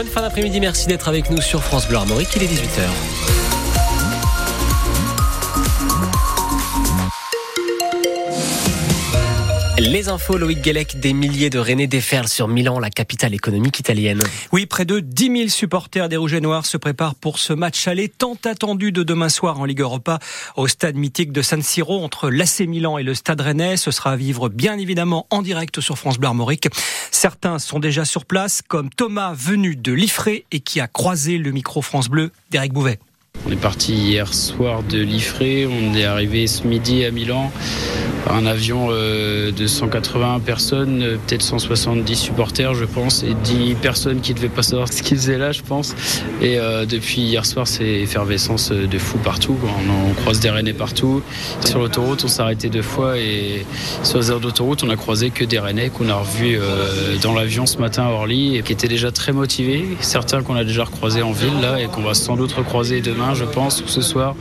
Bonne fin d'après-midi, merci d'être avec nous sur France Bleu Armorique, il est 18h. Les infos, Loïc Guélec, des milliers de Rennais déferlent sur Milan, la capitale économique italienne. Oui, près de 10 000 supporters des Rouges et Noirs se préparent pour ce match aller tant attendu de demain soir en Ligue Europa au stade mythique de San Siro entre l'AC Milan et le stade Rennais. Ce sera à vivre bien évidemment en direct sur France Bleu Armorique. Certains sont déjà sur place, comme Thomas venu de Liffré et qui a croisé le micro France Bleu d'Eric Bouvet. On est parti hier soir de Liffré, on est arrivé ce midi à Milan un avion euh, de 180 personnes, euh, peut-être 170 supporters, je pense, et 10 personnes qui ne devaient pas savoir ce qu'ils faisaient là, je pense. Et euh, depuis hier soir, c'est effervescence de fou partout. On, croise des Rennais partout. Sur l'autoroute, on s'est arrêté deux fois et sur les aires d'autoroute, on a croisé que des Rennais qu'on a revus dans l'avion ce matin à Orly et qui étaient déjà très motivés. Certains qu'on a déjà recroisés en ville là et qu'on va sans doute recroiser demain, je pense, ou ce soir.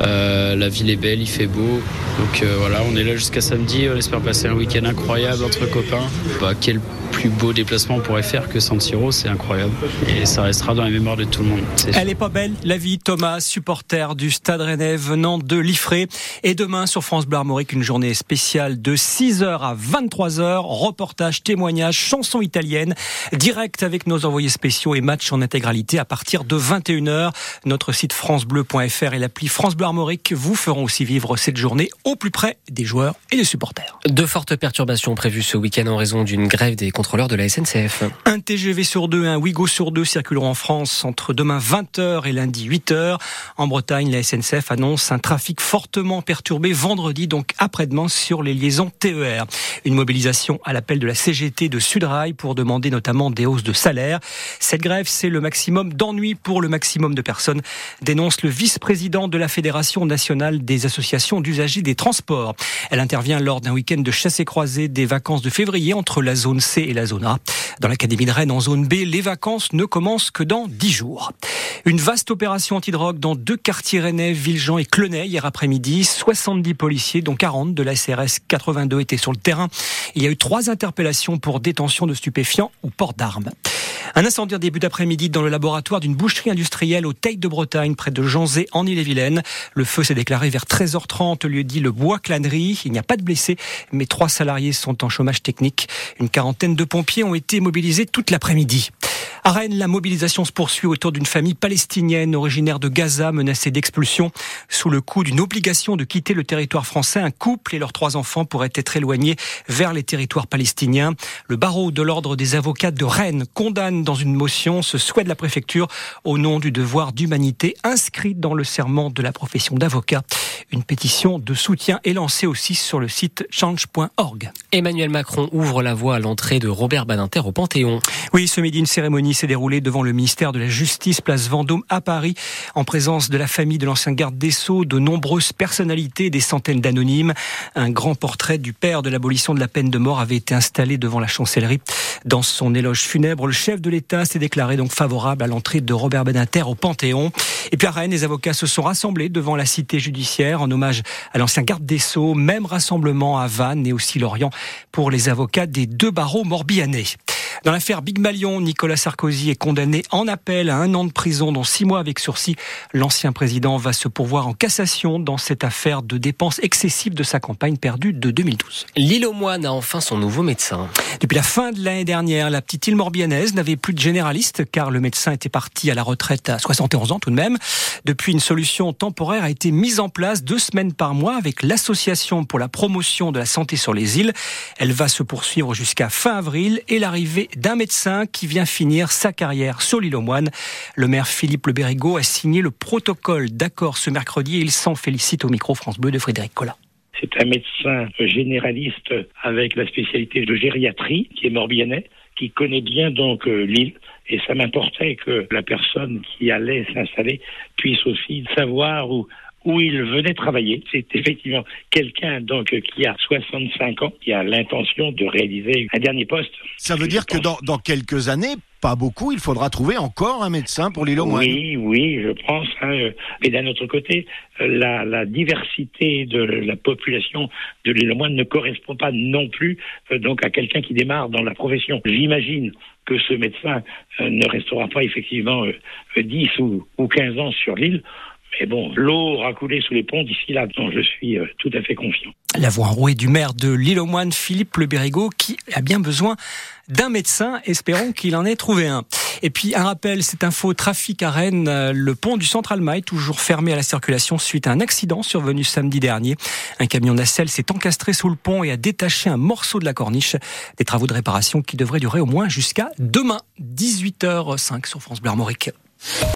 la ville est belle, il fait beau. Donc voilà, on est là jusqu'à samedi. On espère passer un week-end incroyable entre copains. Bah, quel plus beau déplacement on pourrait faire que San Siro, c'est incroyable. Et ça restera dans la mémoire de tout le monde. Elle est pas belle, la vie. Thomas, supporter du Stade Rennais venant de Liffré. Et demain sur France Bleu Armorique, une journée spéciale de 6h à 23h. Reportage, témoignage, chansons italiennes. Direct avec nos envoyés spéciaux et matchs en intégralité à partir de 21h. Notre site francebleu.fr et l'appli France Bleu Armorique vous feront aussi vivre cette journée au plus près des joueurs et des supporters. De fortes perturbations prévues ce week-end en raison d'une grève des de la SNCF. Un TGV sur deux, un Ouigo sur deux circuleront en France entre demain 20h et lundi 8h. En Bretagne, la SNCF annonce un trafic fortement perturbé vendredi, donc après-demain, sur les liaisons TER. Une mobilisation à l'appel de la CGT de Sudrail pour demander notamment des hausses de salaire. Cette grève, c'est le maximum d'ennui pour le maximum de personnes, dénonce le vice-président de la Fédération nationale des associations d'usagers des transports. Elle intervient lors d'un week-end de chasse et croisée des vacances de février entre la zone C et la Dans l'Académie de Rennes, en zone B, les vacances ne commencent que dans 10 jours. Une vaste opération antidrogue dans deux quartiers rennais, Villejean et Clenay, hier après-midi. 70 policiers, dont 40 de la CRS 82 étaient sur le terrain. Il y a eu trois interpellations pour détention de stupéfiants ou port d'armes. Un incendie en début d'après-midi dans le laboratoire d'une boucherie industrielle au Teil de Bretagne, près de Janzé, en Ille-et-Vilaine. Le feu s'est déclaré vers 13h30, lieu dit le bois clanerie. Il n'y a pas de blessés, mais trois salariés sont en chômage technique. Une quarantaine de pompiers ont été mobilisés toute l'après-midi. À Rennes, la mobilisation se poursuit autour d'une famille palestinienne originaire de Gaza menacée d'expulsion. Sous le coup d'une obligation de quitter le territoire français, un couple et leurs trois enfants pourraient être éloignés vers les territoires palestiniens. Le barreau de l'ordre des avocats de Rennes condamne dans une motion ce souhait de la préfecture au nom du devoir d'humanité inscrit dans le serment de la profession d'avocat. Une pétition de soutien est lancée aussi sur le site change.org. Emmanuel Macron ouvre la voie à l'entrée de Robert Badinter au Panthéon. Oui, ce midi, une cérémonie s'est déroulée devant le ministère de la Justice, place Vendôme à Paris, en présence de la famille de l'ancien garde des Sceaux, de nombreuses personnalités, des centaines d'anonymes. Un grand portrait du père de l'abolition de la peine de mort avait été installé devant la chancellerie. Dans son éloge funèbre, le chef de l'État s'est déclaré donc favorable à l'entrée de Robert Badinter au Panthéon. Et puis à Rennes, les avocats se sont rassemblés devant la cité judiciaire en hommage à l'ancien garde des Sceaux. Même rassemblement à Vannes et aussi Lorient pour les avocats des deux barreaux morbihanais. Dans l'affaire Big Malion, Nicolas Sarkozy est condamné en appel à un an de prison, dont six mois avec sursis. L'ancien président va se pourvoir en cassation dans cette affaire de dépenses excessives de sa campagne perdue de 2012. L'île aux moines a enfin son nouveau médecin. Depuis la fin de l'année dernière, la petite île morbianaise n'avait plus de généraliste car le médecin était parti à la retraite à 71 ans tout de même. Depuis, une solution temporaire a été mise en place deux semaines par mois avec l'association pour la promotion de la santé sur les îles. Elle va se poursuivre jusqu'à fin avril et l'arrivée d'un médecin qui vient finir sa carrière sur l'île aux moines. Le maire Philippe Le Bérigot a signé le protocole d'accord ce mercredi et il s'en félicite au micro France Bleu de Frédéric Collin. C'est un médecin généraliste avec la spécialité de gériatrie qui est morbihanais, qui connaît bien donc euh, l'île. Et ça m'importait que la personne qui allait s'installer puisse aussi savoir où, où il venait travailler. C'est effectivement quelqu'un donc qui a 65 ans, qui a l'intention de réaliser un dernier poste. Ça veut dire que dans, dans quelques années, pas beaucoup, il faudra trouver encore un médecin pour l'île aux Moines. Oui, oui, je pense. Hein. Mais d'un autre côté, la, la, diversité de la population de l'île aux Moines ne correspond pas non plus euh, donc à quelqu'un qui démarre dans la profession. J'imagine que ce médecin euh, ne restera pas effectivement 10 euh, ou, ou 15 ans sur l'île. Mais bon, l'eau aura coulé sous les ponts d'ici là, donc je suis tout à fait confiant. La voix enrouée du maire de l'île aux Moines, Philippe Le Bérigot, qui a bien besoin d'un médecin. Espérons qu'il en ait trouvé un. Et puis un rappel, cette info trafic à Rennes, le pont du Central Mail toujours fermé à la circulation suite à un accident survenu samedi dernier. Un camion nacelle s'est encastré sous le pont et a détaché un morceau de la corniche. Des travaux de réparation qui devraient durer au moins jusqu'à demain, 18h05 sur France Bleu Armorique.